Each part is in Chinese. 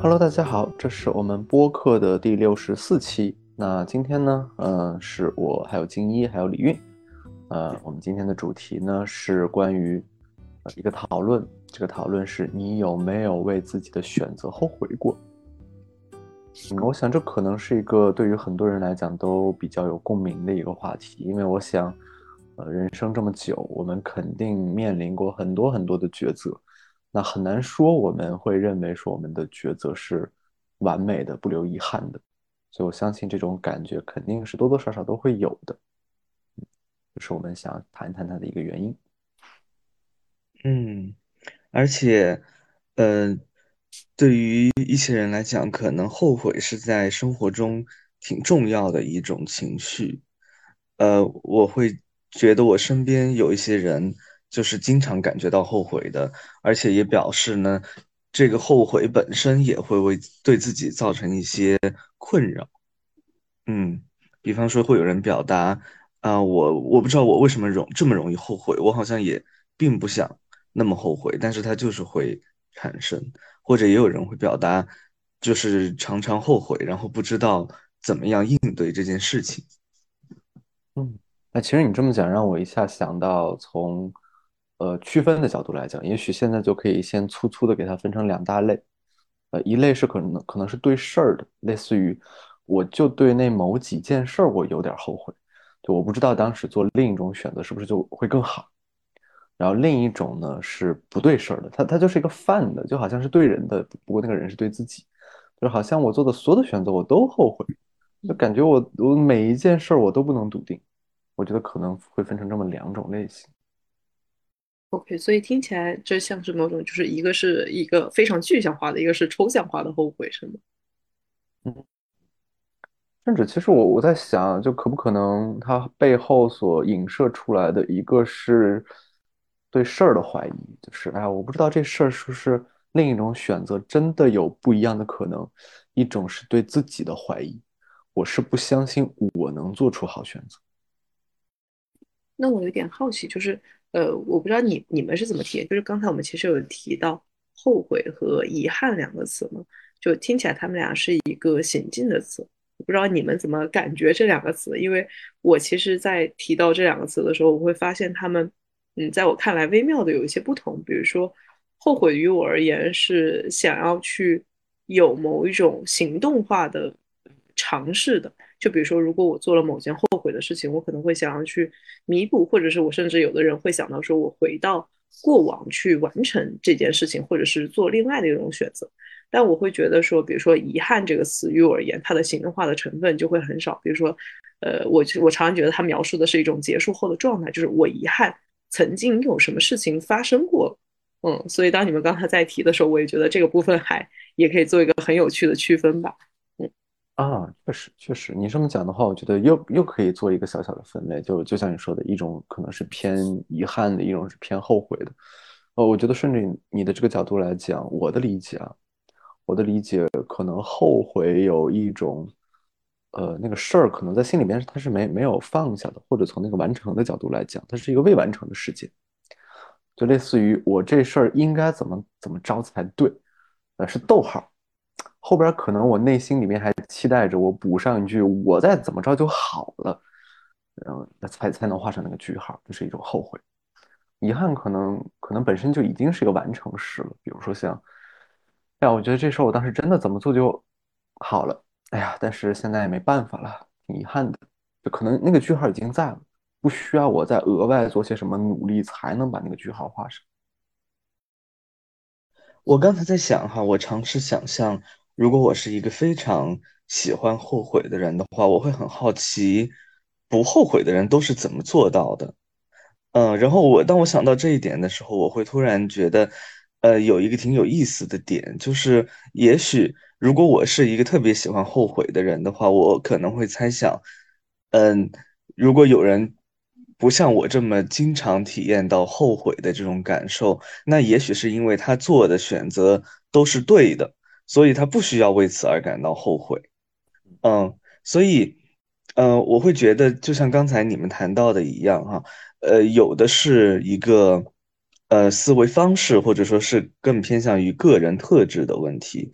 Hello，大家好，这是我们播客的第六十四期。那今天呢，呃，是我还有金一还有李运，呃，我们今天的主题呢是关于一个讨论，这个讨论是你有没有为自己的选择后悔过？嗯，我想这可能是一个对于很多人来讲都比较有共鸣的一个话题，因为我想，呃，人生这么久，我们肯定面临过很多很多的抉择。那很难说我们会认为说我们的抉择是完美的、不留遗憾的，所以我相信这种感觉肯定是多多少少都会有的，这是我们想谈谈它的一个原因。嗯，而且，呃，对于一些人来讲，可能后悔是在生活中挺重要的一种情绪。呃，我会觉得我身边有一些人。就是经常感觉到后悔的，而且也表示呢，这个后悔本身也会为对自己造成一些困扰。嗯，比方说会有人表达啊，我我不知道我为什么容这么容易后悔，我好像也并不想那么后悔，但是它就是会产生。或者也有人会表达，就是常常后悔，然后不知道怎么样应对这件事情。嗯，那其实你这么讲，让我一下想到从。呃，区分的角度来讲，也许现在就可以先粗粗的给它分成两大类。呃，一类是可能可能是对事儿的，类似于我就对那某几件事儿我有点后悔，就我不知道当时做另一种选择是不是就会更好。然后另一种呢是不对事儿的，它它就是一个泛的，就好像是对人的，不过那个人是对自己，就好像我做的所有的选择我都后悔，就感觉我我每一件事儿我都不能笃定。我觉得可能会分成这么两种类型。OK，所以听起来这像是某种，就是一个是一个非常具象化的，一个是抽象化的后悔，是吗？嗯，甚至其实我我在想，就可不可能它背后所影射出来的一个是对事儿的怀疑，就是哎，我不知道这事儿是不是另一种选择真的有不一样的可能，一种是对自己的怀疑，我是不相信我能做出好选择。那我有点好奇，就是。呃，我不知道你你们是怎么体验，就是刚才我们其实有提到后悔和遗憾两个词嘛，就听起来他们俩是一个行进的词，我不知道你们怎么感觉这两个词，因为我其实，在提到这两个词的时候，我会发现他们，嗯，在我看来微妙的有一些不同，比如说后悔于我而言是想要去有某一种行动化的尝试的。就比如说，如果我做了某件后悔的事情，我可能会想要去弥补，或者是我甚至有的人会想到说，我回到过往去完成这件事情，或者是做另外的一种选择。但我会觉得说，比如说“遗憾”这个词于我而言，它的行动化的成分就会很少。比如说，呃，我我常常觉得它描述的是一种结束后的状态，就是我遗憾曾经有什么事情发生过。嗯，所以当你们刚才在提的时候，我也觉得这个部分还也可以做一个很有趣的区分吧。啊，确实确实，你这么讲的话，我觉得又又可以做一个小小的分类，就就像你说的，一种可能是偏遗憾的，一种是偏后悔的。呃，我觉得顺着你的这个角度来讲，我的理解啊，我的理解可能后悔有一种，呃，那个事儿可能在心里面它是没没有放下的，或者从那个完成的角度来讲，它是一个未完成的事件，就类似于我这事儿应该怎么怎么着才对，呃，是逗号。后边可能我内心里面还期待着我补上一句，我再怎么着就好了，然后那才才能画上那个句号，这是一种后悔。遗憾可能可能本身就已经是一个完成式了，比如说像，哎呀，我觉得这事儿我当时真的怎么做就好了，哎呀，但是现在也没办法了，挺遗憾的，就可能那个句号已经在了，不需要我再额外做些什么努力才能把那个句号画上。我刚才在想哈，我尝试想象，如果我是一个非常喜欢后悔的人的话，我会很好奇，不后悔的人都是怎么做到的。嗯，然后我当我想到这一点的时候，我会突然觉得，呃，有一个挺有意思的点，就是也许如果我是一个特别喜欢后悔的人的话，我可能会猜想，嗯，如果有人。不像我这么经常体验到后悔的这种感受，那也许是因为他做的选择都是对的，所以他不需要为此而感到后悔。嗯，所以，嗯，我会觉得就像刚才你们谈到的一样，哈，呃，有的是一个，呃，思维方式或者说是更偏向于个人特质的问题。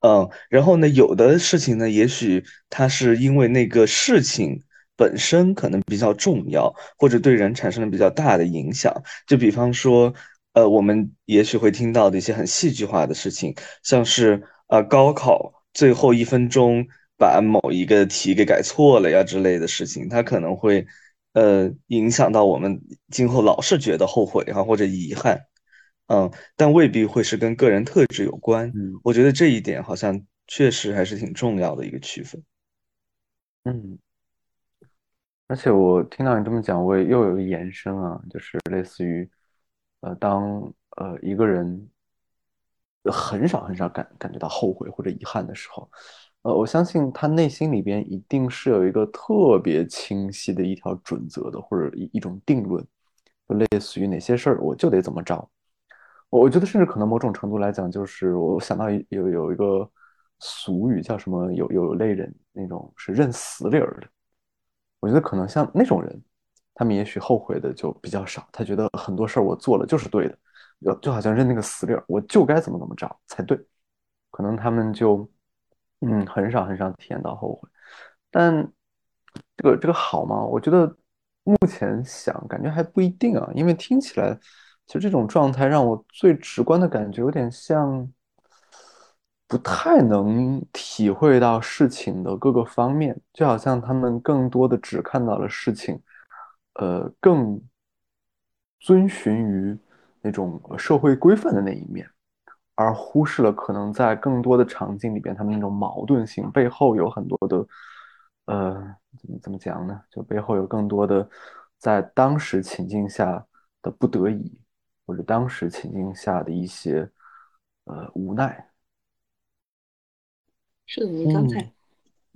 嗯，然后呢，有的事情呢，也许它是因为那个事情本身可能比较重要，或者对人产生了比较大的影响。就比方说，呃，我们也许会听到的一些很戏剧化的事情，像是呃高考最后一分钟把某一个题给改错了呀之类的事情，它可能会呃影响到我们今后老是觉得后悔哈或者遗憾。嗯，但未必会是跟个人特质有关。嗯我觉得这一点好像确实还是挺重要的一个区分。嗯，而且我听到你这么讲，我也又有一个延伸啊，就是类似于，呃，当呃一个人很少很少感感觉到后悔或者遗憾的时候，呃，我相信他内心里边一定是有一个特别清晰的一条准则的，或者一一种定论，就类似于哪些事儿我就得怎么着。我我觉得甚至可能某种程度来讲，就是我想到有有一个俗语叫什么有有类人那种是认死理儿的。我觉得可能像那种人，他们也许后悔的就比较少，他觉得很多事儿我做了就是对的，就就好像认那个死理儿，我就该怎么怎么着才对，可能他们就嗯很少很少体验到后悔，但这个这个好吗？我觉得目前想感觉还不一定啊，因为听起来其实这种状态让我最直观的感觉有点像。不太能体会到事情的各个方面，就好像他们更多的只看到了事情，呃，更遵循于那种社会规范的那一面，而忽视了可能在更多的场景里边，他们那种矛盾性背后有很多的，呃，怎么怎么讲呢？就背后有更多的在当时情境下的不得已，或者当时情境下的一些呃无奈。是的，您刚才，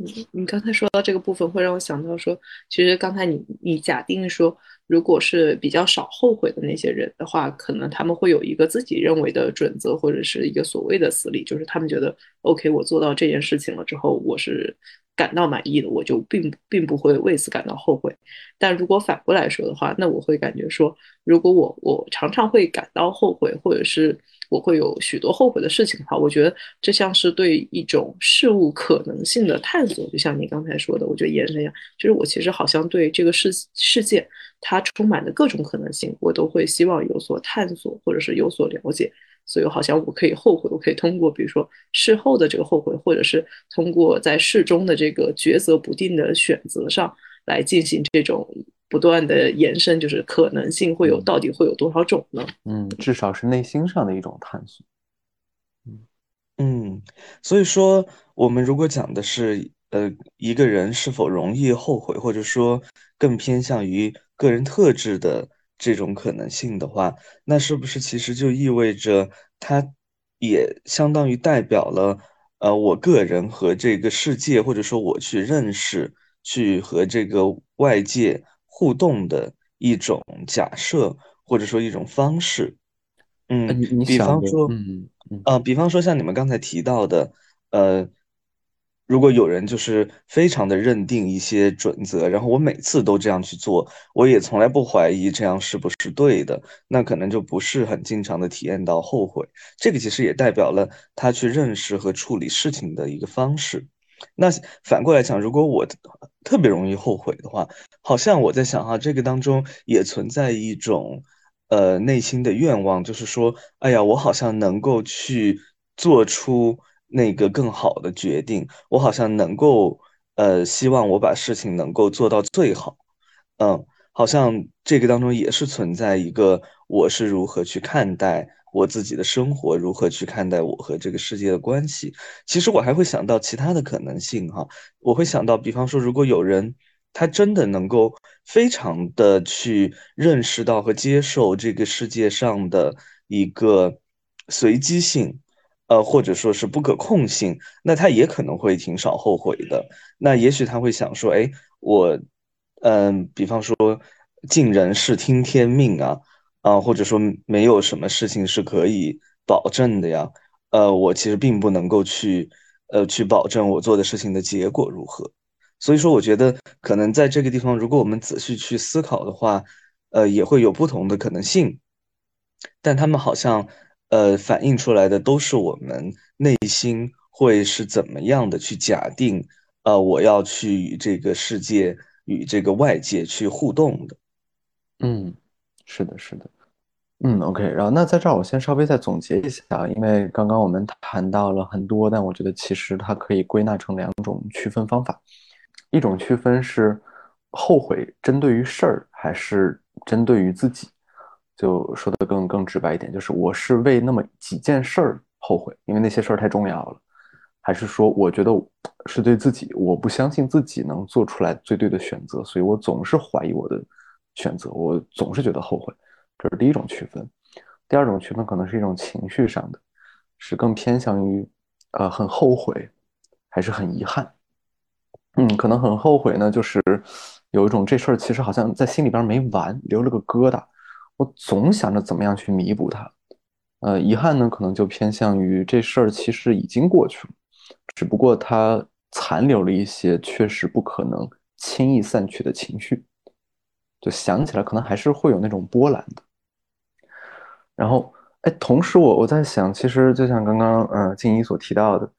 你，你刚才说到这个部分，会让我想到说，其实刚才你你假定说，如果是比较少后悔的那些人的话，可能他们会有一个自己认为的准则，或者是一个所谓的死理，就是他们觉得，OK，我做到这件事情了之后，我是感到满意的，我就并并不会为此感到后悔。但如果反过来说的话，那我会感觉说，如果我我常常会感到后悔，或者是我会有许多后悔的事情的话，我觉得这像是对一种事物可能性的探索，就像你刚才说的，我觉得延伸一下，就是我其实好像对这个世世界它充满的各种可能性，我都会希望有所探索，或者是有所了解。所以好像我可以后悔，我可以通过比如说事后的这个后悔，或者是通过在事中的这个抉择不定的选择上来进行这种不断的延伸，就是可能性会有到底会有多少种呢？嗯，至少是内心上的一种探索。嗯嗯，所以说，我们如果讲的是，呃，一个人是否容易后悔，或者说更偏向于个人特质的这种可能性的话，那是不是其实就意味着它也相当于代表了，呃，我个人和这个世界，或者说我去认识、去和这个外界互动的一种假设，或者说一种方式。呃，嗯，你你比方说。嗯嗯呃，比方说像你们刚才提到的，呃，如果有人就是非常的认定一些准则，然后我每次都这样去做，我也从来不怀疑这样是不是对的，那可能就不是很经常的体验到后悔。这个其实也代表了他去认识和处理事情的一个方式。那反过来讲，如果我特别容易后悔的话，好像我在想哈，这个当中也存在一种。呃内心的愿望，就是说，哎呀，我好像能够去做出那个更好的决定，我好像能够呃，希望我把事情能够做到最好，嗯，好像这个当中也是存在一个我是如何去看待我自己的生活，如何去看待我和这个世界的关系。其实我还会想到其他的可能性哈，我会想到，比方说，如果有人。他真的能够非常的去认识到和接受这个世界上的一个随机性，呃，或者说是不可控性，那他也可能会挺少后悔的。那也许他会想说，哎，我，嗯，比方说尽人事听天命啊，啊，或者说没有什么事情是可以保证的呀，呃，我其实并不能够去，呃，去保证我做的事情的结果如何。所以说，我觉得可能在这个地方，如果我们仔细去思考的话，呃，也会有不同的可能性，但他们好像，呃，反映出来的都是我们内心会是怎么样的去假定，呃，我要去与这个世界、与这个外界去互动的。嗯，是的，是的。嗯，OK，然后那在这儿我先稍微再总结一下，因为刚刚我们谈到了很多，但我觉得其实它可以归纳成两种区分方法，一种区分是后悔针对于事儿还是针对于自己，就说的更更直白一点，就是我是为那么几件事儿后悔，因为那些事儿太重要了，还是说我觉得是对自己，我不相信自己能做出来最对的选择，所以我总是怀疑我的选择，我总是觉得后悔。这是第一种区分，第二种区分可能是一种情绪上的，是更偏向于，呃，很后悔，还是很遗憾。嗯，可能很后悔呢，就是有一种这事儿其实好像在心里边没完，留了个疙瘩，我总想着怎么样去弥补它。呃，遗憾呢，可能就偏向于这事儿其实已经过去了，只不过它残留了一些确实不可能轻易散去的情绪，就想起来可能还是会有那种波澜的。然后，哎，同时我我在想，其实就像刚刚呃静怡所提到的，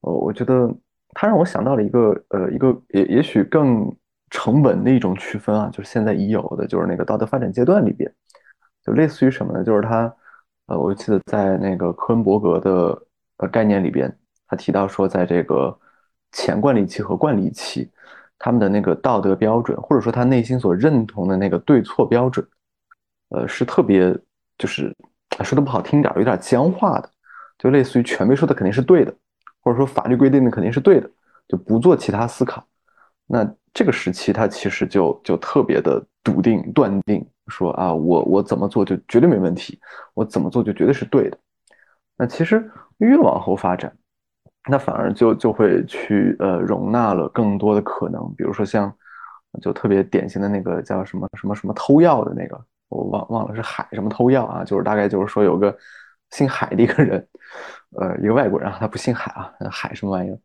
呃，我觉得它让我想到了一个呃一个也也许更成稳的一种区分啊，就是现在已有的，就是那个道德发展阶段里边，类似于什么呢？就是他呃，我记得在那个科恩伯格的呃概念里边，他提到说，在这个前惯例期和惯例期，他们的那个道德标准，或者说他内心所认同的那个对错标准，呃，是特别。就是说的不好听点有点僵化的，就类似于权威说的肯定是对的，或者说法律规定的肯定是对的，就不做其他思考。那这个时期他其实就就特别的笃定断定，说啊，我我怎么做就绝对没问题，我怎么做就绝对是对的。那其实越往后发展，那反而就就会去呃容纳了更多的可能，比如说像就特别典型的那个叫什么什么什么偷药的那个。我忘忘了是海什么偷药啊，就是大概就是说有个姓海的一个人，呃，一个外国人，他不姓海啊，海什么玩意儿？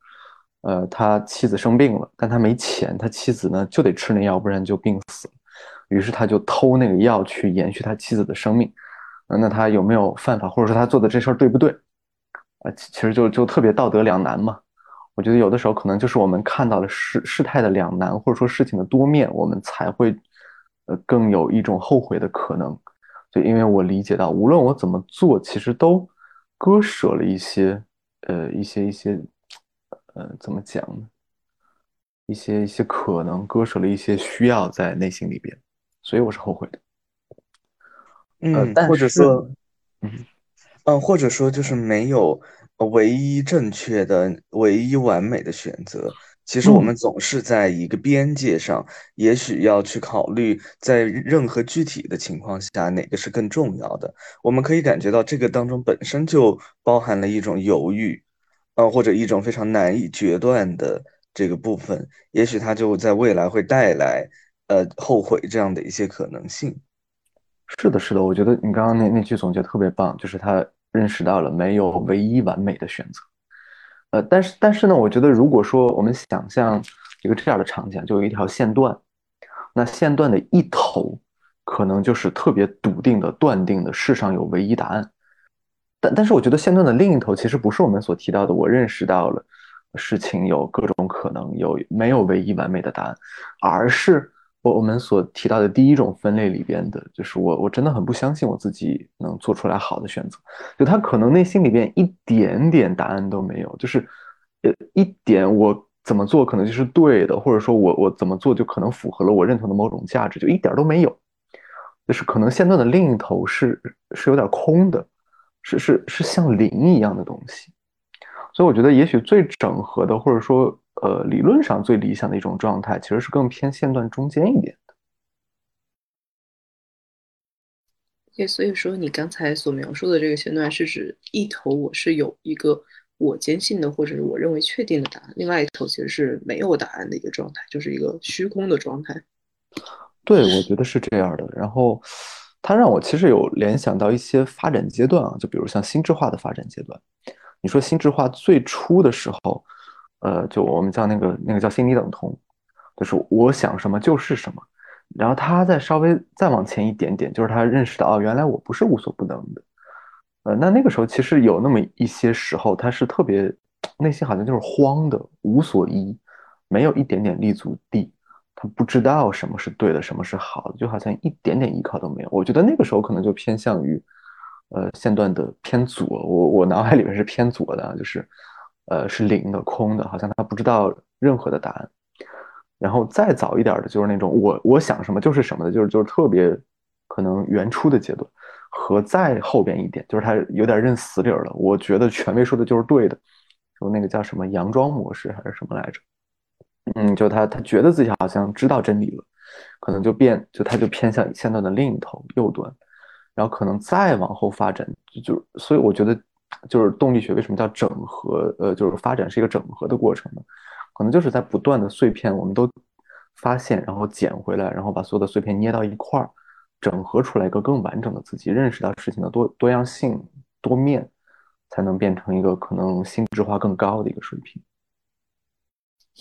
呃，他妻子生病了，但他没钱，他妻子呢就得吃那药，不然就病死了。于是他就偷那个药去延续他妻子的生命。那他有没有犯法，或者说他做的这事儿对不对？啊，其实就就特别道德两难嘛。我觉得有的时候可能就是我们看到了事事态的两难，或者说事情的多面，我们才会。呃，更有一种后悔的可能，就因为我理解到，无论我怎么做，其实都割舍了一些，呃，一些一些，呃，怎么讲呢？一些一些可能割舍了一些需要在内心里边，所以我是后悔的。嗯，或者说，嗯嗯，或者说就是没有唯一正确的、唯一完美的选择。其实我们总是在一个边界上，也许要去考虑，在任何具体的情况下，哪个是更重要的。我们可以感觉到这个当中本身就包含了一种犹豫，呃，或者一种非常难以决断的这个部分。也许它就在未来会带来，呃，后悔这样的一些可能性。是的，是的，我觉得你刚刚那那句总结特别棒，就是他认识到了没有唯一完美的选择。呃，但是但是呢，我觉得如果说我们想象一个这样的场景，就有一条线段，那线段的一头可能就是特别笃定的断定的世上有唯一答案，但但是我觉得线段的另一头其实不是我们所提到的，我认识到了事情有各种可能，有没有唯一完美的答案，而是。我我们所提到的第一种分类里边的，就是我我真的很不相信我自己能做出来好的选择，就他可能内心里边一点点答案都没有，就是呃一点我怎么做可能就是对的，或者说我我怎么做就可能符合了我认同的某种价值，就一点都没有，就是可能线段的另一头是是有点空的，是是是像零一样的东西，所以我觉得也许最整合的，或者说。呃，理论上最理想的一种状态，其实是更偏线段中间一点的。对，所以说你刚才所描述的这个线段，是指一头我是有一个我坚信的或者是我认为确定的答案，另外一头其实是没有答案的一个状态，就是一个虚空的状态。对，我觉得是这样的。然后，它让我其实有联想到一些发展阶段啊，就比如像心智化的发展阶段。你说心智化最初的时候。呃，就我们叫那个那个叫心理等同，就是我想什么就是什么。然后他再稍微再往前一点点，就是他认识到哦，原来我不是无所不能的。呃，那那个时候其实有那么一些时候，他是特别内心好像就是慌的，无所依，没有一点点立足地，他不知道什么是对的，什么是好的，就好像一点点依靠都没有。我觉得那个时候可能就偏向于，呃，线段的偏左，我我脑海里面是偏左的，就是，呃，是零的、空的，好像他不知道任何的答案。然后再早一点的，就是那种我我想什么就是什么的，就是就是特别可能原初的阶段。和再后边一点，就是他有点认死理了。我觉得权威说的就是对的，就那个叫什么佯装模式还是什么来着？嗯，就他他觉得自己好像知道真理了，可能就变就他就偏向线段的另一头右端，然后可能再往后发展，就就所以我觉得就是动力学为什么叫整合？呃，就是发展是一个整合的过程呢？可能就是在不断的碎片，我们都发现，然后捡回来，然后把所有的碎片捏到一块儿。整合出来一个更完整的自己，认识到事情的多多样性、多面，才能变成一个可能心智化更高的一个水平。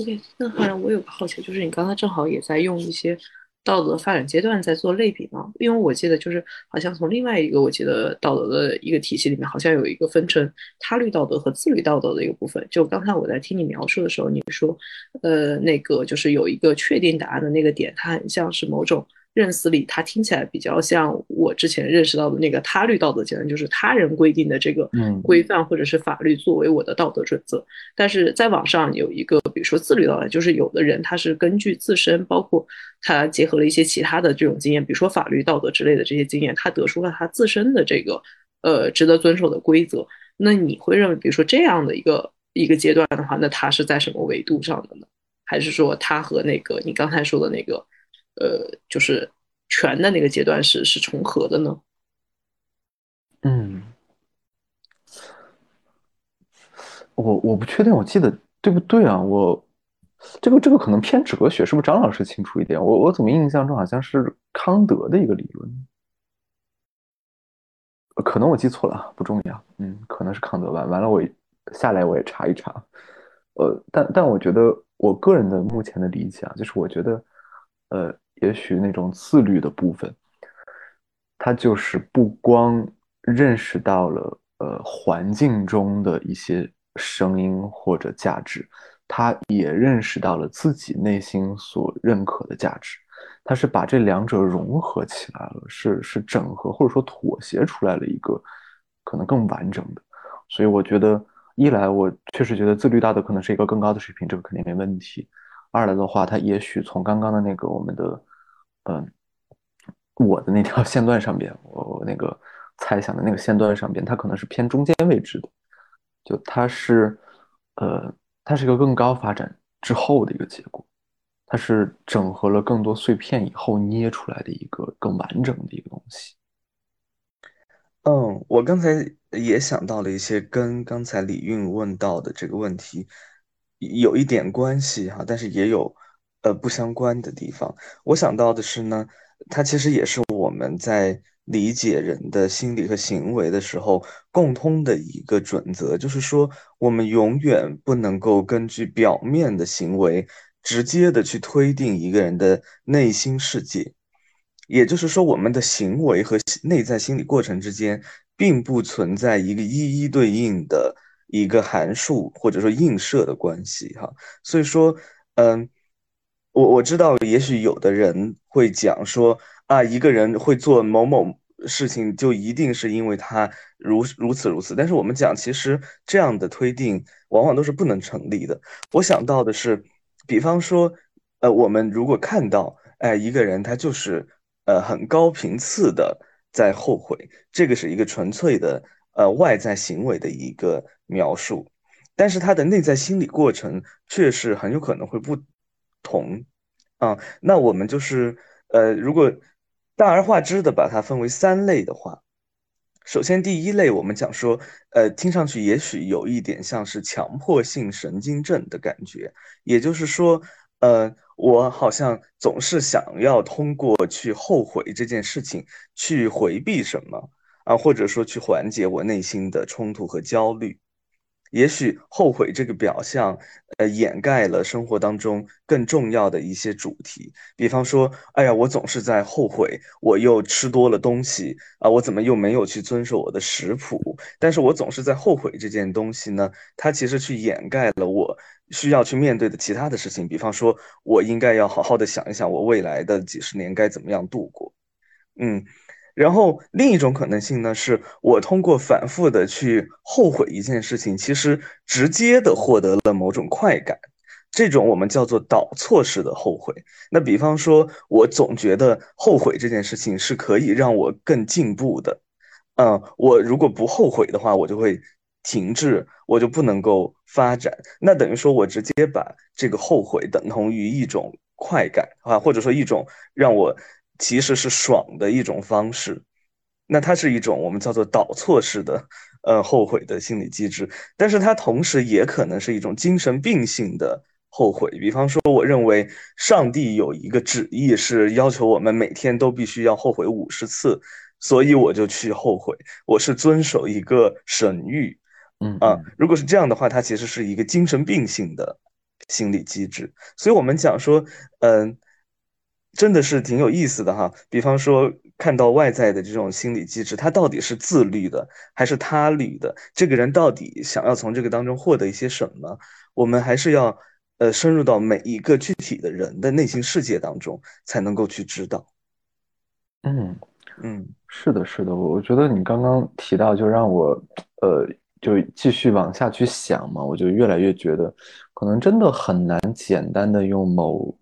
OK，那好像我有个好奇，就是你刚才正好也在用一些道德发展阶段在做类比嘛？因为我记得就是好像从另外一个我记得道德的一个体系里面，好像有一个分成他律道德和自律道德的一个部分。就刚才我在听你描述的时候，你说，呃，那个就是有一个确定答案的那个点，它很像是某种。认死理，它听起来比较像我之前认识到的那个他律道德阶段，就是他人规定的这个规范或者是法律作为我的道德准则。但是在网上有一个，比如说自律道德，就是有的人他是根据自身，包括他结合了一些其他的这种经验，比如说法律、道德之类的这些经验，他得出了他自身的这个呃值得遵守的规则。那你会认为，比如说这样的一个一个阶段的话，那他是在什么维度上的呢？还是说他和那个你刚才说的那个？呃，就是全的那个阶段是是重合的呢。嗯，我我不确定，我记得对不对啊？我这个这个可能偏哲学，是不是张老师清楚一点？我我怎么印象中好像是康德的一个理论？可能我记错了，不重要。嗯，可能是康德吧。完了，我下来我也查一查。呃，但但我觉得我个人的目前的理解啊，就是我觉得，呃。也许那种自律的部分，他就是不光认识到了呃环境中的一些声音或者价值，他也认识到了自己内心所认可的价值，他是把这两者融合起来了，是是整合或者说妥协出来了一个可能更完整的。所以我觉得，一来我确实觉得自律大的可能是一个更高的水平，这个肯定没问题。二来的话，他也许从刚刚的那个我们的，嗯，我的那条线段上边，我我那个猜想的那个线段上边，它可能是偏中间位置的，就它是，呃，它是一个更高发展之后的一个结果，它是整合了更多碎片以后捏出来的一个更完整的一个东西。嗯，我刚才也想到了一些跟刚才李运问到的这个问题。有一点关系哈，但是也有呃不相关的地方。我想到的是呢，它其实也是我们在理解人的心理和行为的时候共通的一个准则，就是说我们永远不能够根据表面的行为直接的去推定一个人的内心世界。也就是说，我们的行为和内在心理过程之间并不存在一个一一对应的。一个函数或者说映射的关系哈，所以说，嗯，我我知道，也许有的人会讲说啊，一个人会做某某事情，就一定是因为他如如此如此。但是我们讲，其实这样的推定往往都是不能成立的。我想到的是，比方说，呃，我们如果看到，哎，一个人他就是呃很高频次的在后悔，这个是一个纯粹的。呃，外在行为的一个描述，但是他的内在心理过程却是很有可能会不同啊。那我们就是呃，如果大而化之的把它分为三类的话，首先第一类我们讲说，呃，听上去也许有一点像是强迫性神经症的感觉，也就是说，呃，我好像总是想要通过去后悔这件事情去回避什么。啊，或者说去缓解我内心的冲突和焦虑，也许后悔这个表象，呃，掩盖了生活当中更重要的一些主题。比方说，哎呀，我总是在后悔，我又吃多了东西啊，我怎么又没有去遵守我的食谱？但是我总是在后悔这件东西呢，它其实去掩盖了我需要去面对的其他的事情。比方说，我应该要好好的想一想，我未来的几十年该怎么样度过。嗯。然后另一种可能性呢，是我通过反复的去后悔一件事情，其实直接的获得了某种快感，这种我们叫做导错式的后悔。那比方说，我总觉得后悔这件事情是可以让我更进步的，嗯，我如果不后悔的话，我就会停滞，我就不能够发展。那等于说我直接把这个后悔等同于一种快感啊，或者说一种让我。其实是爽的一种方式，那它是一种我们叫做导错式的，呃，后悔的心理机制。但是它同时也可能是一种精神病性的后悔。比方说，我认为上帝有一个旨意是要求我们每天都必须要后悔五十次，所以我就去后悔。我是遵守一个神谕，嗯啊，如果是这样的话，它其实是一个精神病性的心理机制。所以我们讲说，嗯。真的是挺有意思的哈，比方说看到外在的这种心理机制，他到底是自律的还是他律的？这个人到底想要从这个当中获得一些什么？我们还是要呃深入到每一个具体的人的内心世界当中，才能够去知道。嗯嗯，是的，是的，我觉得你刚刚提到，就让我呃就继续往下去想嘛，我就越来越觉得，可能真的很难简单的用某。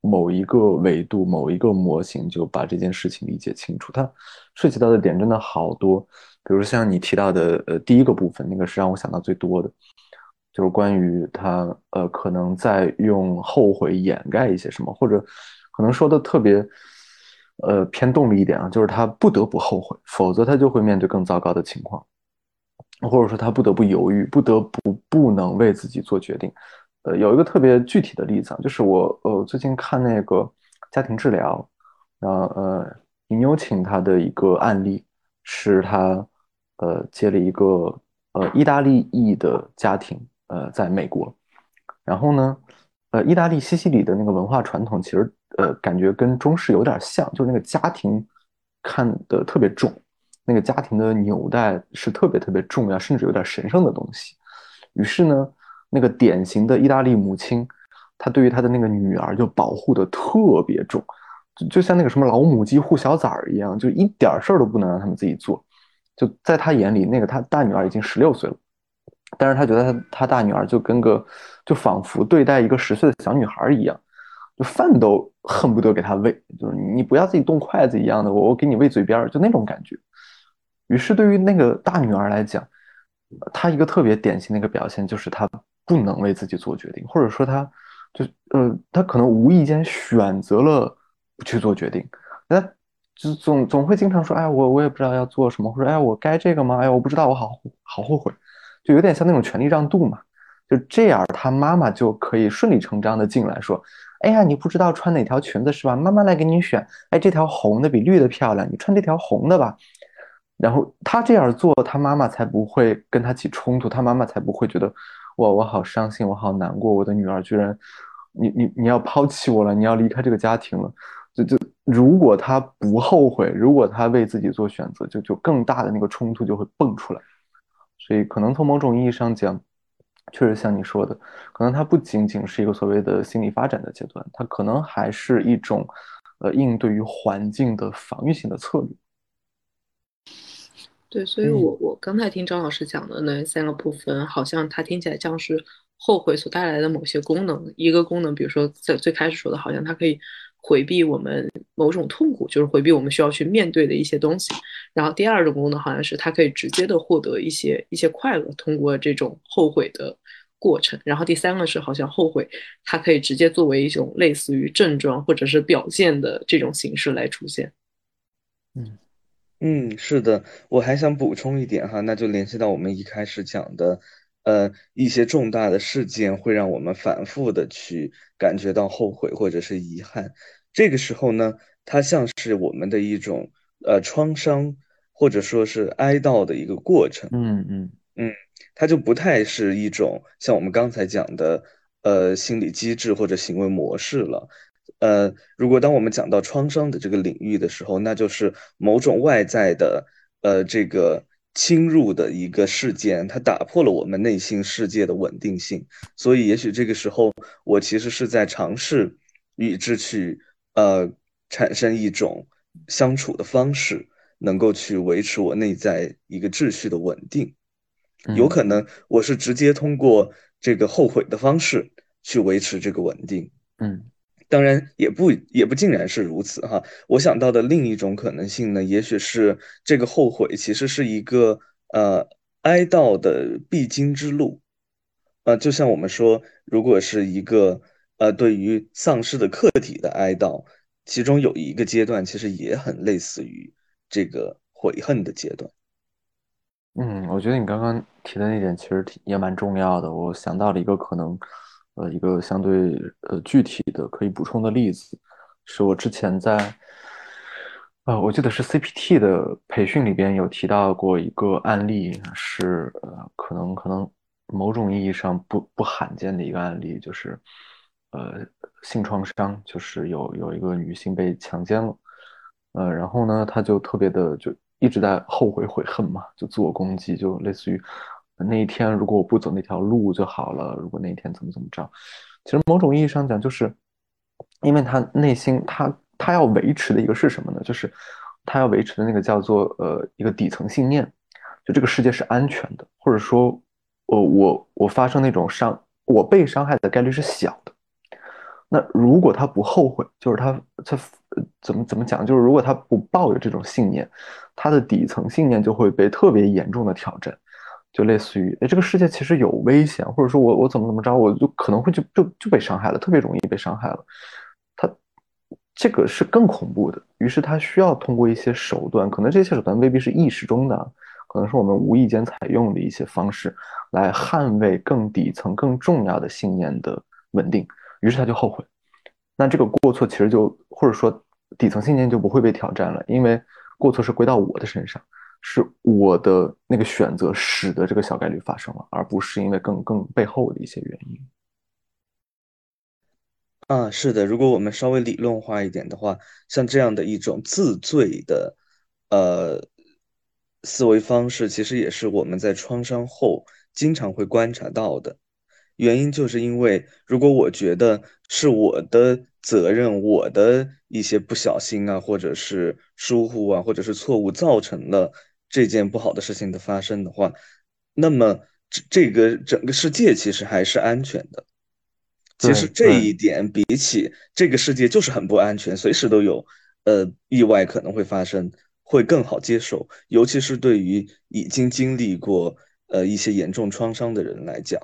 某一个维度、某一个模型就把这件事情理解清楚，它涉及到的点真的好多。比如像你提到的，呃，第一个部分，那个是让我想到最多的，就是关于他，呃，可能在用后悔掩盖一些什么，或者可能说的特别，呃，偏动力一点啊，就是他不得不后悔，否则他就会面对更糟糕的情况，或者说他不得不犹豫，不得不不能为自己做决定。呃，有一个特别具体的例子啊，就是我呃最近看那个家庭治疗，然后呃尹有请他的一个案例是他呃接了一个呃意大利裔的家庭呃在美国，然后呢呃意大利西西里的那个文化传统其实呃感觉跟中式有点像，就是那个家庭看的特别重，那个家庭的纽带是特别特别重要，甚至有点神圣的东西，于是呢。那个典型的意大利母亲，她对于她的那个女儿就保护的特别重，就就像那个什么老母鸡护小崽儿一样，就一点事儿都不能让他们自己做。就在她眼里，那个她大女儿已经十六岁了，但是她觉得她她大女儿就跟个就仿佛对待一个十岁的小女孩一样，就饭都恨不得给她喂，就是你不要自己动筷子一样的，我我给你喂嘴边儿，就那种感觉。于是对于那个大女儿来讲，她一个特别典型的一个表现就是她。不能为自己做决定，或者说他，就呃，他可能无意间选择了不去做决定，那就总总会经常说，哎，我我也不知道要做什么，或者哎，我该这个吗？哎呀，我不知道，我好好后悔，就有点像那种权力让渡嘛，就这样，他妈妈就可以顺理成章的进来说，哎呀，你不知道穿哪条裙子是吧？妈妈来给你选，哎，这条红的比绿的漂亮，你穿这条红的吧。然后他这样做，他妈妈才不会跟他起冲突，他妈妈才不会觉得。我我好伤心，我好难过，我的女儿居然，你你你要抛弃我了，你要离开这个家庭了，就就如果他不后悔，如果他为自己做选择，就就更大的那个冲突就会蹦出来，所以可能从某种意义上讲，确实像你说的，可能它不仅仅是一个所谓的心理发展的阶段，它可能还是一种，呃，应对于环境的防御性的策略。对，所以我我刚才听张老师讲的那三个部分，好像它听起来像是后悔所带来的某些功能。一个功能，比如说在最开始说的，好像它可以回避我们某种痛苦，就是回避我们需要去面对的一些东西。然后第二种功能，好像是它可以直接的获得一些一些快乐，通过这种后悔的过程。然后第三个是，好像后悔它可以直接作为一种类似于症状或者是表现的这种形式来出现。嗯。嗯，是的，我还想补充一点哈，那就联系到我们一开始讲的，呃，一些重大的事件会让我们反复的去感觉到后悔或者是遗憾。这个时候呢，它像是我们的一种呃创伤或者说是哀悼的一个过程。嗯嗯嗯，它就不太是一种像我们刚才讲的呃心理机制或者行为模式了。呃，如果当我们讲到创伤的这个领域的时候，那就是某种外在的呃这个侵入的一个事件，它打破了我们内心世界的稳定性。所以，也许这个时候我其实是在尝试与之去呃产生一种相处的方式，能够去维持我内在一个秩序的稳定。有可能我是直接通过这个后悔的方式去维持这个稳定。嗯。当然也不也不尽然是如此哈，我想到的另一种可能性呢，也许是这个后悔其实是一个呃哀悼的必经之路，呃，就像我们说，如果是一个呃对于丧失的客体的哀悼，其中有一个阶段其实也很类似于这个悔恨的阶段。嗯，我觉得你刚刚提的那点其实也蛮重要的，我想到了一个可能。呃，一个相对呃具体的可以补充的例子，是我之前在，呃，我记得是 CPT 的培训里边有提到过一个案例，是呃，可能可能某种意义上不不罕见的一个案例，就是呃性创伤，就是有有一个女性被强奸了，呃，然后呢，她就特别的就一直在后悔悔恨嘛，就自我攻击，就类似于。那一天如果我不走那条路就好了。如果那一天怎么怎么着，其实某种意义上讲，就是因为他内心他他要维持的一个是什么呢？就是他要维持的那个叫做呃一个底层信念，就这个世界是安全的，或者说，呃我我发生那种伤，我被伤害的概率是小的。那如果他不后悔，就是他他怎么怎么讲？就是如果他不抱有这种信念，他的底层信念就会被特别严重的挑战。就类似于，哎，这个世界其实有危险，或者说我我怎么怎么着，我就可能会就就就被伤害了，特别容易被伤害了。他这个是更恐怖的，于是他需要通过一些手段，可能这些手段未必是意识中的，可能是我们无意间采用的一些方式，来捍卫更底层、更重要的信念的稳定。于是他就后悔，那这个过错其实就或者说底层信念就不会被挑战了，因为过错是归到我的身上。是我的那个选择使得这个小概率发生了，而不是因为更更背后的一些原因。啊，是的，如果我们稍微理论化一点的话，像这样的一种自罪的呃思维方式，其实也是我们在创伤后经常会观察到的。原因就是因为，如果我觉得是我的责任，我的一些不小心啊，或者是疏忽啊，或者是错误造成了。这件不好的事情的发生的话，那么这这个整个世界其实还是安全的。其实这一点比起这个世界就是很不安全，随时都有呃意外可能会发生，会更好接受。尤其是对于已经经历过呃一些严重创伤的人来讲，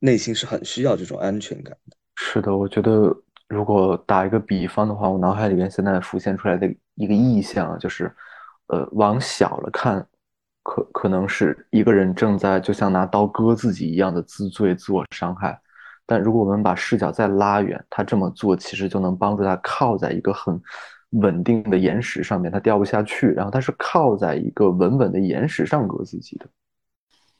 内心是很需要这种安全感的。是的，我觉得如果打一个比方的话，我脑海里面现在浮现出来的一个意象就是。呃，往小了看，可可能是一个人正在就像拿刀割自己一样的自罪、自我伤害。但如果我们把视角再拉远，他这么做其实就能帮助他靠在一个很稳定的岩石上面，他掉不下去。然后他是靠在一个稳稳的岩石上割自己的。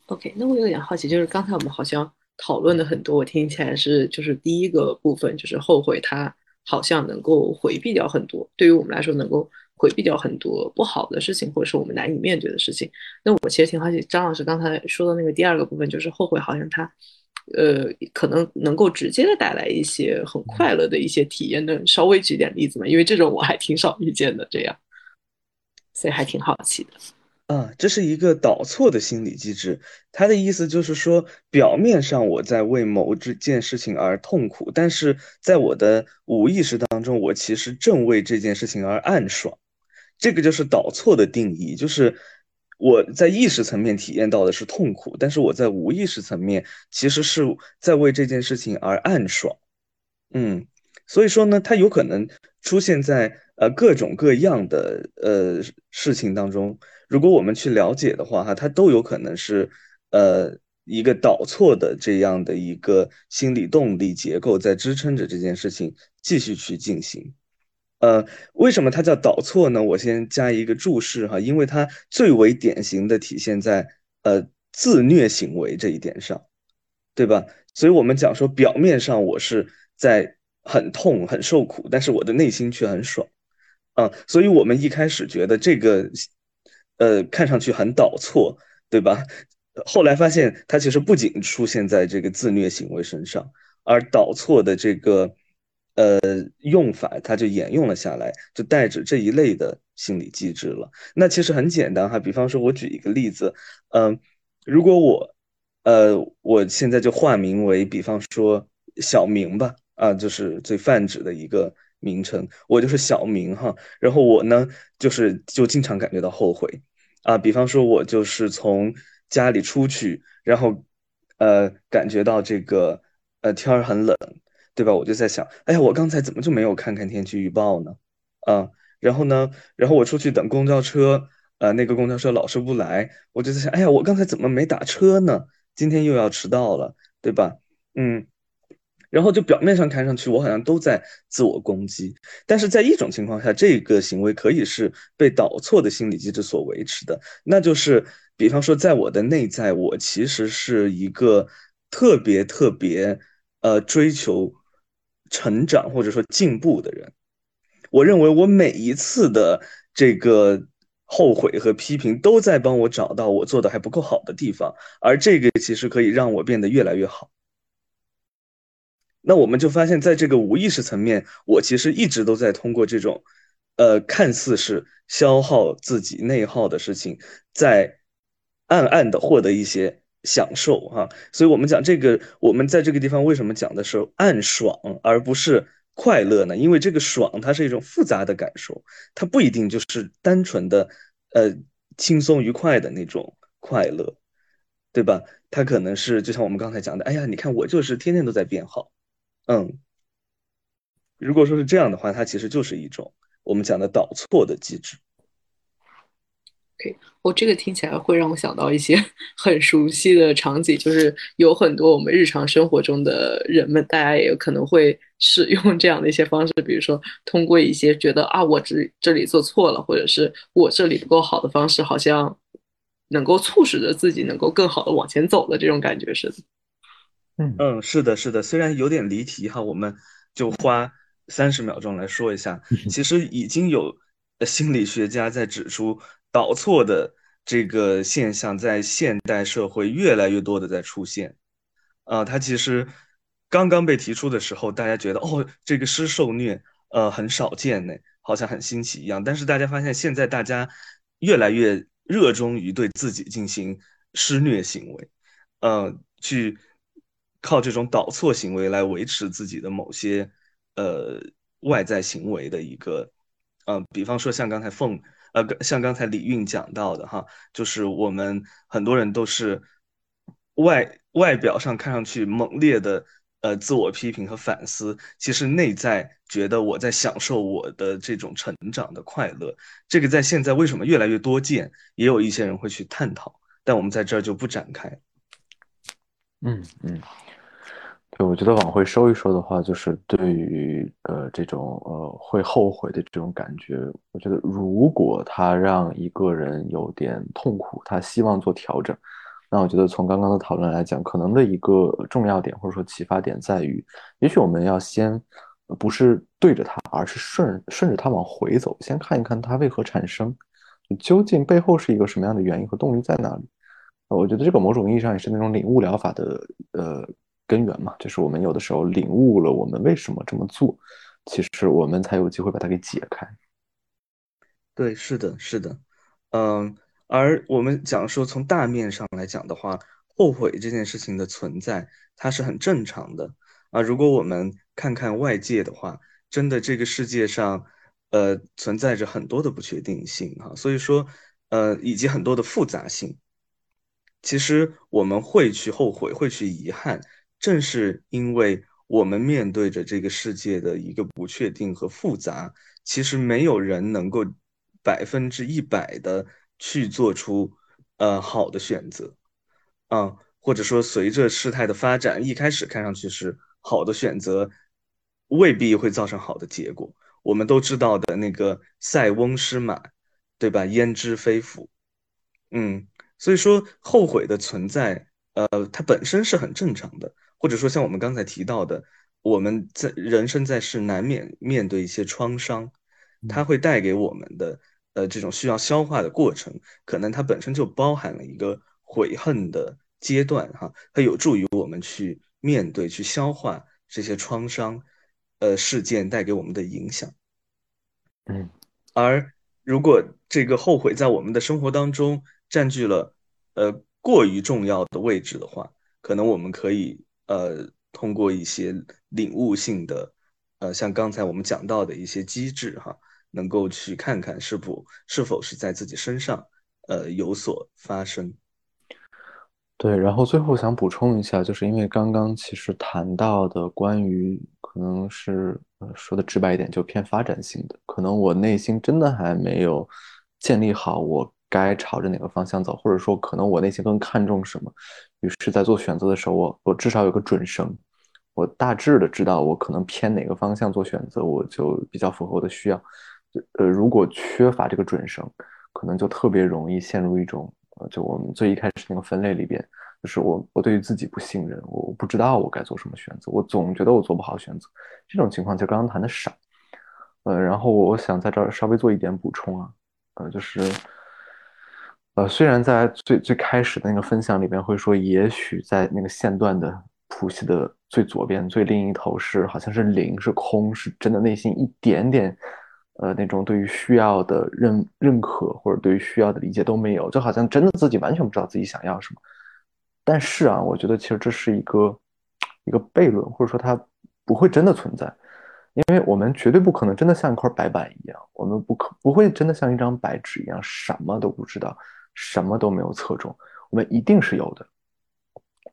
OK，那我有点好奇，就是刚才我们好像讨论的很多，我听起来是就是第一个部分就是后悔，他好像能够回避掉很多，对于我们来说能够。回避掉很多不好的事情，或者是我们难以面对的事情。那我其实挺好奇，张老师刚才说的那个第二个部分，就是后悔，好像他，呃，可能能够直接的带来一些很快乐的一些体验。能稍微举点例子吗？因为这种我还挺少遇见的，这样，所以还挺好奇的。啊，这是一个导错的心理机制。他的意思就是说，表面上我在为某这件事情而痛苦，但是在我的无意识当中，我其实正为这件事情而暗爽。这个就是导错的定义，就是我在意识层面体验到的是痛苦，但是我在无意识层面其实是在为这件事情而暗爽。嗯，所以说呢，它有可能出现在呃各种各样的呃事情当中。如果我们去了解的话，哈，它都有可能是，呃，一个导错的这样的一个心理动力结构在支撑着这件事情继续去进行。呃，为什么它叫导错呢？我先加一个注释哈，因为它最为典型的体现在呃自虐行为这一点上，对吧？所以我们讲说，表面上我是在很痛、很受苦，但是我的内心却很爽，啊，所以我们一开始觉得这个，呃，看上去很倒错，对吧？后来发现，它其实不仅出现在这个自虐行为身上，而导错的这个，呃，用法，它就沿用了下来，就带着这一类的心理机制了。那其实很简单哈，比方说，我举一个例子，嗯，如果我，呃，我现在就化名为，比方说小明吧，啊，就是最泛指的一个名称，我就是小明哈。然后我呢，就是就经常感觉到后悔，啊，比方说，我就是从家里出去，然后，呃，感觉到这个，呃，天儿很冷，对吧？我就在想，哎呀，我刚才怎么就没有看看天气预报呢？啊，然后呢，然后我出去等公交车，呃，那个公交车老是不来，我就在想，哎呀，我刚才怎么没打车呢？今天又要迟到了，对吧？嗯。然后就表面上看上去，我好像都在自我攻击，但是在一种情况下，这个行为可以是被导错的心理机制所维持的，那就是，比方说，在我的内在，我其实是一个特别特别呃追求成长或者说进步的人，我认为我每一次的这个后悔和批评都在帮我找到我做的还不够好的地方，而这个其实可以让我变得越来越好。那我们就发现，在这个无意识层面，我其实一直都在通过这种，呃，看似是消耗自己内耗的事情，在暗暗的获得一些享受哈。所以，我们讲这个，我们在这个地方为什么讲的是暗爽，而不是快乐呢？因为这个爽，它是一种复杂的感受，它不一定就是单纯的，呃，轻松愉快的那种快乐，对吧？它可能是就像我们刚才讲的，哎呀，你看我就是天天都在变好。嗯，如果说是这样的话，它其实就是一种我们讲的导错的机制。OK，我这个听起来会让我想到一些 很熟悉的场景，就是有很多我们日常生活中的人们，大家也有可能会使用这样的一些方式，比如说通过一些觉得啊我这这里做错了，或者是我这里不够好的方式，好像能够促使着自己能够更好的往前走的这种感觉似的。嗯嗯，是的，是的，虽然有点离题哈，我们就花三十秒钟来说一下。其实已经有心理学家在指出，导错的这个现象在现代社会越来越多的在出现。啊，它其实刚刚被提出的时候，大家觉得哦，这个施受虐，呃，很少见呢，好像很新奇一样。但是大家发现，现在大家越来越热衷于对自己进行施虐行为，呃，去。靠这种导错行为来维持自己的某些呃外在行为的一个，呃，比方说像刚才凤呃，像刚才李韵讲到的哈，就是我们很多人都是外外表上看上去猛烈的呃自我批评和反思，其实内在觉得我在享受我的这种成长的快乐。这个在现在为什么越来越多见？也有一些人会去探讨，但我们在这儿就不展开。嗯嗯。我觉得往回收一收的话，就是对于呃这种呃会后悔的这种感觉，我觉得如果他让一个人有点痛苦，他希望做调整，那我觉得从刚刚的讨论来讲，可能的一个重要点或者说启发点在于，也许我们要先不是对着他，而是顺顺着他往回走，先看一看他为何产生，究竟背后是一个什么样的原因和动力在哪里。我觉得这个某种意义上也是那种领悟疗法的呃。根源嘛，就是我们有的时候领悟了我们为什么这么做，其实我们才有机会把它给解开。对，是的，是的，嗯，而我们讲说从大面上来讲的话，后悔这件事情的存在，它是很正常的啊。如果我们看看外界的话，真的这个世界上，呃，存在着很多的不确定性哈，所以说，呃，以及很多的复杂性，其实我们会去后悔，会去遗憾。正是因为我们面对着这个世界的一个不确定和复杂，其实没有人能够百分之一百的去做出呃好的选择，啊，或者说随着事态的发展，一开始看上去是好的选择，未必会造成好的结果。我们都知道的那个塞翁失马，对吧？焉知非福，嗯。所以说后悔的存在，呃，它本身是很正常的，或者说像我们刚才提到的，我们在人生在世难免面对一些创伤，它会带给我们的呃这种需要消化的过程，可能它本身就包含了一个悔恨的阶段哈，它有助于我们去面对、去消化这些创伤，呃事件带给我们的影响。嗯，而如果这个后悔在我们的生活当中占据了呃过于重要的位置的话，可能我们可以呃通过一些领悟性的呃像刚才我们讲到的一些机制哈，能够去看看是否是否是在自己身上呃有所发生。对，然后最后想补充一下，就是因为刚刚其实谈到的关于可能是说的直白一点，就偏发展性的，可能我内心真的还没有建立好我该朝着哪个方向走，或者说可能我内心更看重什么，于是，在做选择的时候，我我至少有个准绳，我大致的知道我可能偏哪个方向做选择，我就比较符合我的需要。呃，如果缺乏这个准绳，可能就特别容易陷入一种。就我们最一开始那个分类里边，就是我我对于自己不信任，我不知道我该做什么选择，我总觉得我做不好选择。这种情况就刚刚谈的少，呃，然后我想在这儿稍微做一点补充啊，呃，就是呃，虽然在最最开始的那个分享里边会说，也许在那个线段的谱系的最左边最另一头是好像是零是空，是真的内心一点点。呃，那种对于需要的认认可或者对于需要的理解都没有，就好像真的自己完全不知道自己想要什么。但是啊，我觉得其实这是一个一个悖论，或者说它不会真的存在，因为我们绝对不可能真的像一块白板一样，我们不可不会真的像一张白纸一样什么都不知道，什么都没有侧重。我们一定是有的，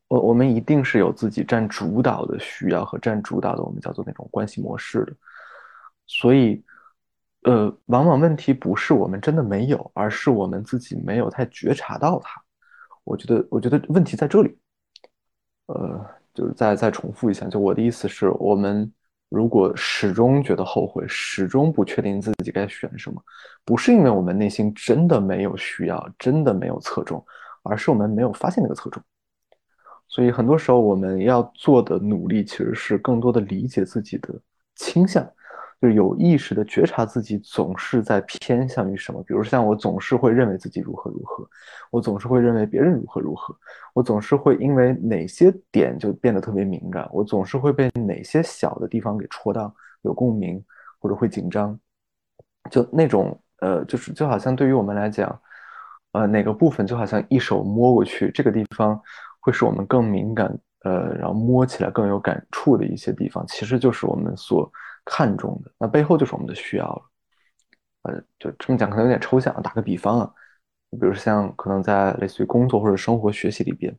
我我们一定是有自己占主导的需要和占主导的我们叫做那种关系模式的，所以。呃，往往问题不是我们真的没有，而是我们自己没有太觉察到它。我觉得，我觉得问题在这里。呃，就是再再重复一下，就我的意思是，我们如果始终觉得后悔，始终不确定自己该选什么，不是因为我们内心真的没有需要，真的没有侧重，而是我们没有发现那个侧重。所以很多时候，我们要做的努力，其实是更多的理解自己的倾向。就是有意识的觉察自己总是在偏向于什么，比如像我总是会认为自己如何如何，我总是会认为别人如何如何，我总是会因为哪些点就变得特别敏感，我总是会被哪些小的地方给戳到，有共鸣或者会紧张，就那种呃，就是就好像对于我们来讲，呃，哪个部分就好像一手摸过去，这个地方会使我们更敏感，呃，然后摸起来更有感触的一些地方，其实就是我们所。看重的那背后就是我们的需要了，呃，就这么讲可能有点抽象。打个比方啊，比如像可能在类似于工作或者生活学习里边，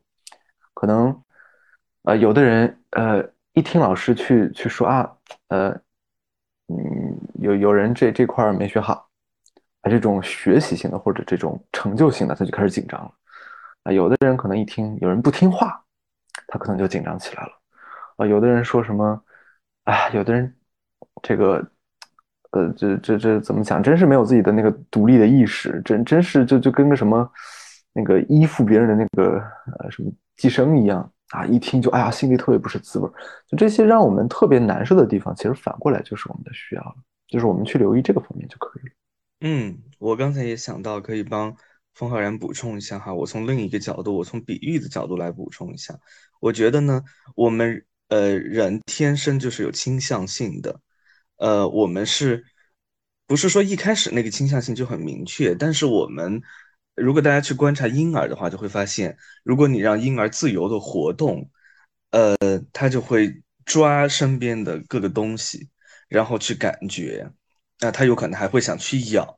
可能呃有的人呃一听老师去去说啊，呃嗯有有人这这块没学好，啊这种学习性的或者这种成就性的他就开始紧张了啊。有的人可能一听有人不听话，他可能就紧张起来了啊。有的人说什么，哎，有的人。这个，呃，这这这怎么讲？真是没有自己的那个独立的意识，真真是就就跟个什么那个依附别人的那个呃什么寄生一样啊！一听就哎呀，心里特别不是滋味。就这些让我们特别难受的地方，其实反过来就是我们的需要了，就是我们去留意这个方面就可以了。嗯，我刚才也想到可以帮冯浩然补充一下哈，我从另一个角度，我从比喻的角度来补充一下。我觉得呢，我们呃人天生就是有倾向性的。呃，我们是不是说一开始那个倾向性就很明确？但是我们如果大家去观察婴儿的话，就会发现，如果你让婴儿自由的活动，呃，他就会抓身边的各个东西，然后去感觉，那他有可能还会想去咬，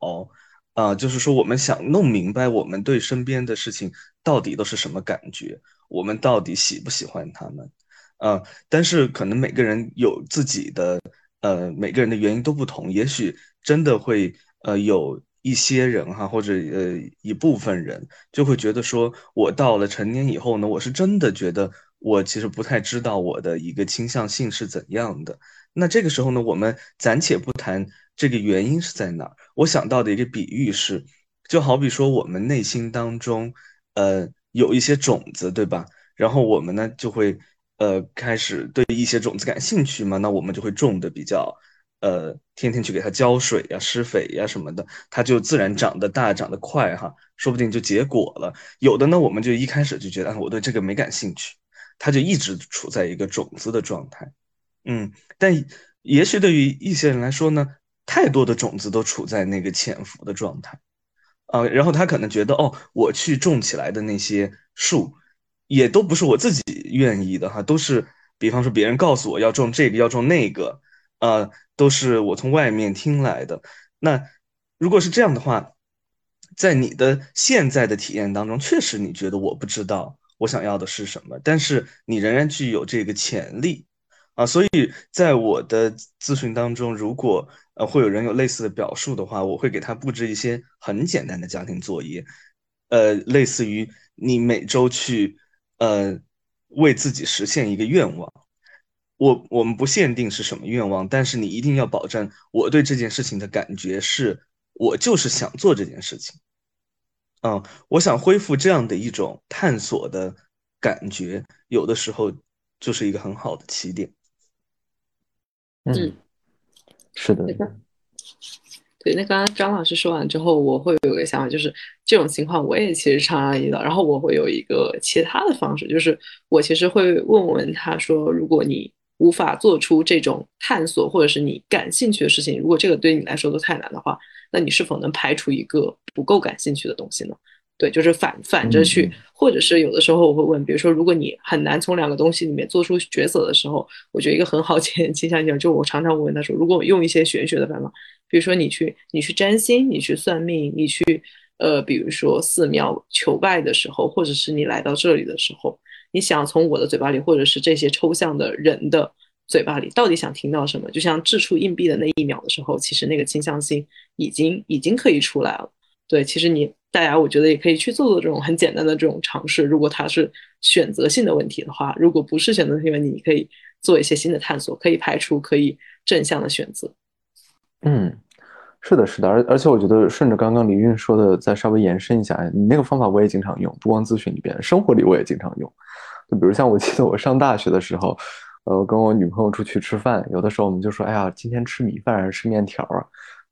啊，就是说我们想弄明白我们对身边的事情到底都是什么感觉，我们到底喜不喜欢他们，啊，但是可能每个人有自己的。呃，每个人的原因都不同，也许真的会呃有一些人哈，或者呃一部分人就会觉得说，我到了成年以后呢，我是真的觉得我其实不太知道我的一个倾向性是怎样的。那这个时候呢，我们暂且不谈这个原因是在哪儿，我想到的一个比喻是，就好比说我们内心当中呃有一些种子，对吧？然后我们呢就会呃开始对一些种子感兴趣嘛，那我们就会种的比较呃天天去给它浇水呀、施肥呀什么的，它就自然长得大、长得快哈，说不定就结果了。有的呢，我们就一开始就觉得我对这个没感兴趣，它就一直处在一个种子的状态。嗯，但也许对于一些人来说呢，太多的种子都处在那个潜伏的状态。啊，然后他可能觉得，哦，我去种起来的那些树，也都不是我自己愿意的哈，都是，比方说别人告诉我要种这个，要种那个，呃，都是我从外面听来的。那如果是这样的话，在你的现在的体验当中，确实你觉得我不知道我想要的是什么，但是你仍然具有这个潜力。啊，所以在我的咨询当中，如果呃会有人有类似的表述的话，我会给他布置一些很简单的家庭作业，呃，类似于你每周去呃为自己实现一个愿望。我我们不限定是什么愿望，但是你一定要保证我对这件事情的感觉是，我就是想做这件事情。嗯，我想恢复这样的一种探索的感觉，有的时候就是一个很好的起点。嗯，是的。对，那刚刚张老师说完之后，我会有个想法，就是这种情况我也其实常常遇到。然后我会有一个其他的方式，就是我其实会问问他说，如果你无法做出这种探索，或者是你感兴趣的事情，如果这个对你来说都太难的话，那你是否能排除一个不够感兴趣的东西呢？对，就是反反着去，或者是有的时候我会问，比如说，如果你很难从两个东西里面做出抉择的时候，我觉得一个很好倾 倾向性，就我常常会问他说，如果我用一些玄学的办法，比如说你去你去占星，你去算命，你去呃，比如说寺庙求拜的时候，或者是你来到这里的时候，你想从我的嘴巴里，或者是这些抽象的人的嘴巴里，到底想听到什么？就像掷出硬币的那一秒的时候，其实那个倾向性已经已经可以出来了。对，其实你。大家，我觉得也可以去做做这种很简单的这种尝试。如果它是选择性的问题的话，如果不是选择性问题，你可以做一些新的探索，可以排除，可以正向的选择。嗯，是的，是的。而而且我觉得顺着刚刚李韵说的，再稍微延伸一下，你那个方法我也经常用，不光咨询里边，生活里我也经常用。就比如像我记得我上大学的时候，呃，跟我女朋友出去吃饭，有的时候我们就说，哎呀，今天吃米饭还是吃面条啊？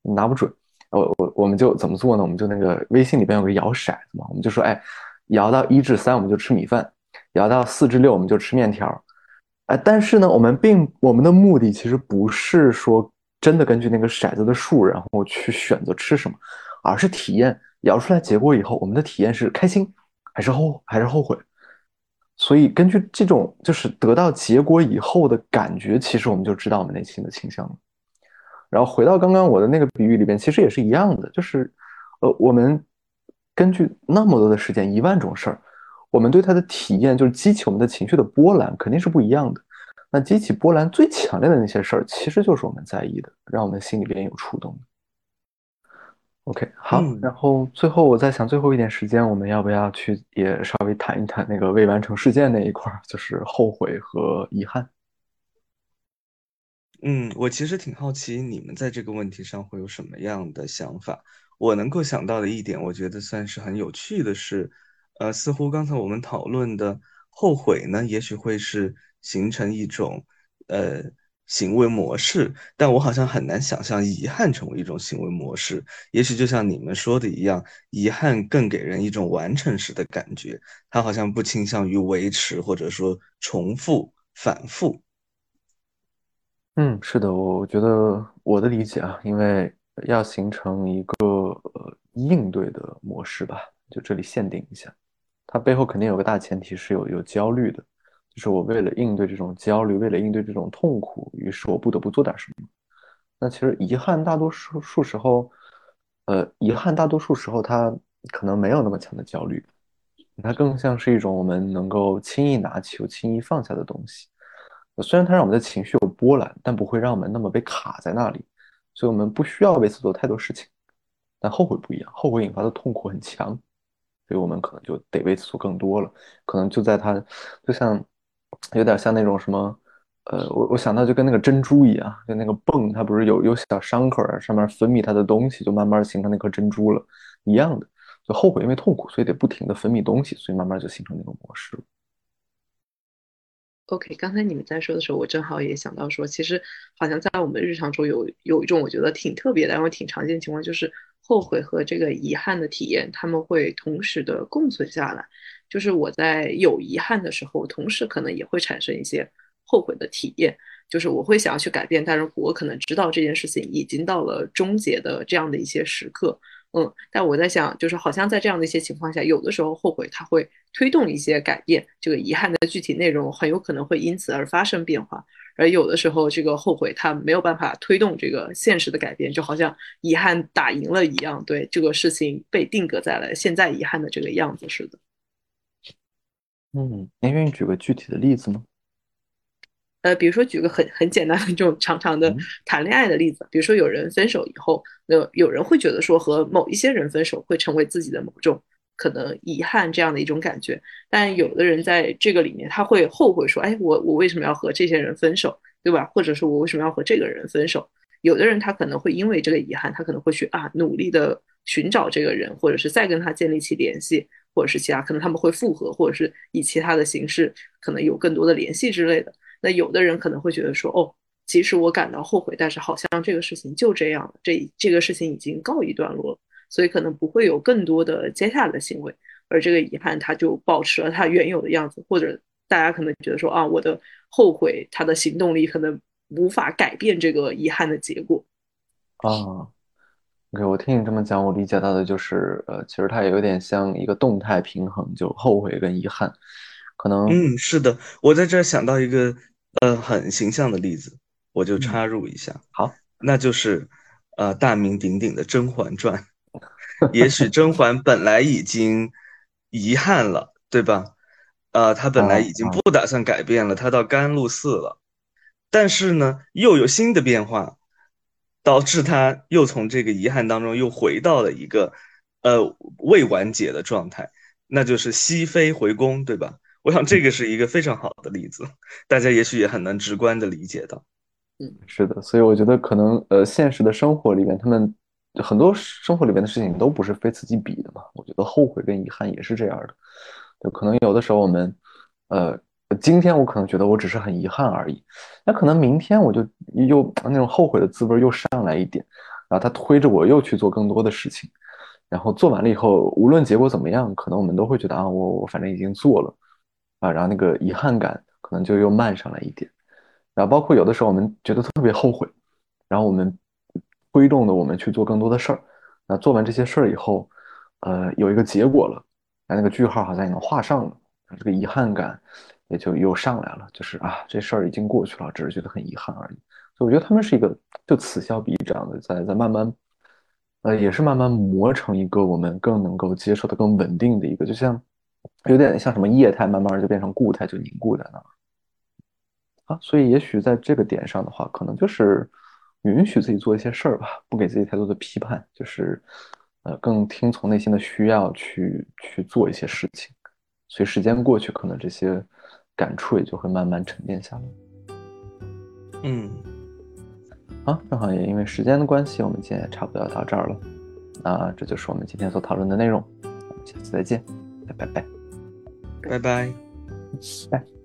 拿不准。我我我们就怎么做呢？我们就那个微信里边有个摇骰子嘛，我们就说，哎，摇到一至三我们就吃米饭，摇到四至六我们就吃面条，哎，但是呢，我们并我们的目的其实不是说真的根据那个骰子的数然后去选择吃什么，而是体验摇出来结果以后，我们的体验是开心还是后还是后悔？所以根据这种就是得到结果以后的感觉，其实我们就知道我们内心的倾向了。然后回到刚刚我的那个比喻里边，其实也是一样的，就是，呃，我们根据那么多的事件，一万种事儿，我们对它的体验，就是激起我们的情绪的波澜，肯定是不一样的。那激起波澜最强烈的那些事儿，其实就是我们在意的，让我们心里边有触动。OK，好，然后最后我在想，最后一点时间，我们要不要去也稍微谈一谈那个未完成事件那一块儿，就是后悔和遗憾。嗯，我其实挺好奇你们在这个问题上会有什么样的想法。我能够想到的一点，我觉得算是很有趣的是，呃，似乎刚才我们讨论的后悔呢，也许会是形成一种呃行为模式，但我好像很难想象遗憾成为一种行为模式。也许就像你们说的一样，遗憾更给人一种完成时的感觉，它好像不倾向于维持或者说重复反复。嗯，是的，我觉得我的理解啊，因为要形成一个呃应对的模式吧，就这里限定一下，它背后肯定有个大前提是有有焦虑的，就是我为了应对这种焦虑，为了应对这种痛苦，于是我不得不做点什么。那其实遗憾大多数数时候，呃，遗憾大多数时候它可能没有那么强的焦虑，它更像是一种我们能够轻易拿起又轻易放下的东西。虽然它让我们的情绪有波澜，但不会让我们那么被卡在那里，所以我们不需要为此做太多事情。但后悔不一样，后悔引发的痛苦很强，所以我们可能就得为此做更多了。可能就在它，就像有点像那种什么，呃，我我想到就跟那个珍珠一样，就那个泵，它不是有有小伤口，上面分泌它的东西，就慢慢形成那颗珍珠了，一样的。就后悔因为痛苦，所以得不停的分泌东西，所以慢慢就形成那个模式。OK，刚才你们在说的时候，我正好也想到说，其实好像在我们日常中有有一种我觉得挺特别的，然后挺常见的情况，就是后悔和这个遗憾的体验，他们会同时的共存下来。就是我在有遗憾的时候，同时可能也会产生一些后悔的体验，就是我会想要去改变，但是我可能知道这件事情已经到了终结的这样的一些时刻。嗯，但我在想，就是好像在这样的一些情况下，有的时候后悔它会推动一些改变，这个遗憾的具体内容很有可能会因此而发生变化，而有的时候这个后悔它没有办法推动这个现实的改变，就好像遗憾打赢了一样，对这个事情被定格在了现在遗憾的这个样子似的。嗯，您愿意举个具体的例子吗？呃，比如说举个很很简单的这种常常的谈恋爱的例子，比如说有人分手以后，那有人会觉得说和某一些人分手会成为自己的某种可能遗憾这样的一种感觉，但有的人在这个里面他会后悔说，哎，我我为什么要和这些人分手，对吧？或者说我为什么要和这个人分手？有的人他可能会因为这个遗憾，他可能会去啊努力的寻找这个人，或者是再跟他建立起联系，或者是其他，可能他们会复合，或者是以其他的形式可能有更多的联系之类的。那有的人可能会觉得说，哦，即使我感到后悔，但是好像这个事情就这样了，这这个事情已经告一段落了，所以可能不会有更多的接下来的行为，而这个遗憾它就保持了它原有的样子，或者大家可能觉得说，啊，我的后悔，他的行动力可能无法改变这个遗憾的结果。啊，OK，我听你这么讲，我理解到的就是，呃，其实它也有点像一个动态平衡，就后悔跟遗憾，可能，嗯，是的，我在这儿想到一个呃很形象的例子，我就插入一下，好，那就是呃大名鼎鼎的《甄嬛传》。也许甄嬛本来已经遗憾了，对吧？呃，她本来已经不打算改变了，她到甘露寺了，但是呢，又有新的变化，导致她又从这个遗憾当中又回到了一个呃未完结的状态，那就是熹妃回宫，对吧？我想这个是一个非常好的例子，大家也许也很难直观的理解到。嗯，是的，所以我觉得可能呃，现实的生活里面，他们很多生活里面的事情都不是非此即彼的嘛。我觉得后悔跟遗憾也是这样的，就可能有的时候我们呃，今天我可能觉得我只是很遗憾而已，那可能明天我就又那种后悔的滋味又上来一点，然后他推着我又去做更多的事情，然后做完了以后，无论结果怎么样，可能我们都会觉得啊，我我反正已经做了啊，然后那个遗憾感可能就又慢上来一点。然后包括有的时候我们觉得特别后悔，然后我们推动的我们去做更多的事儿，那做完这些事儿以后，呃，有一个结果了，那那个句号好像也能画上了，这个遗憾感也就又上来了，就是啊，这事儿已经过去了，只是觉得很遗憾而已。所以我觉得他们是一个就此消彼长的，在在慢慢，呃，也是慢慢磨成一个我们更能够接受的、更稳定的一个，就像有点像什么液态，慢慢就变成固态，就凝固在那儿。啊，所以也许在这个点上的话，可能就是允许自己做一些事儿吧，不给自己太多的批判，就是呃，更听从内心的需要去去做一些事情。随时间过去，可能这些感触也就会慢慢沉淀下来。嗯，啊，正好也因为时间的关系，我们今天也差不多要到这儿了。那这就是我们今天所讨论的内容，我们下次再见，拜拜拜拜拜。拜。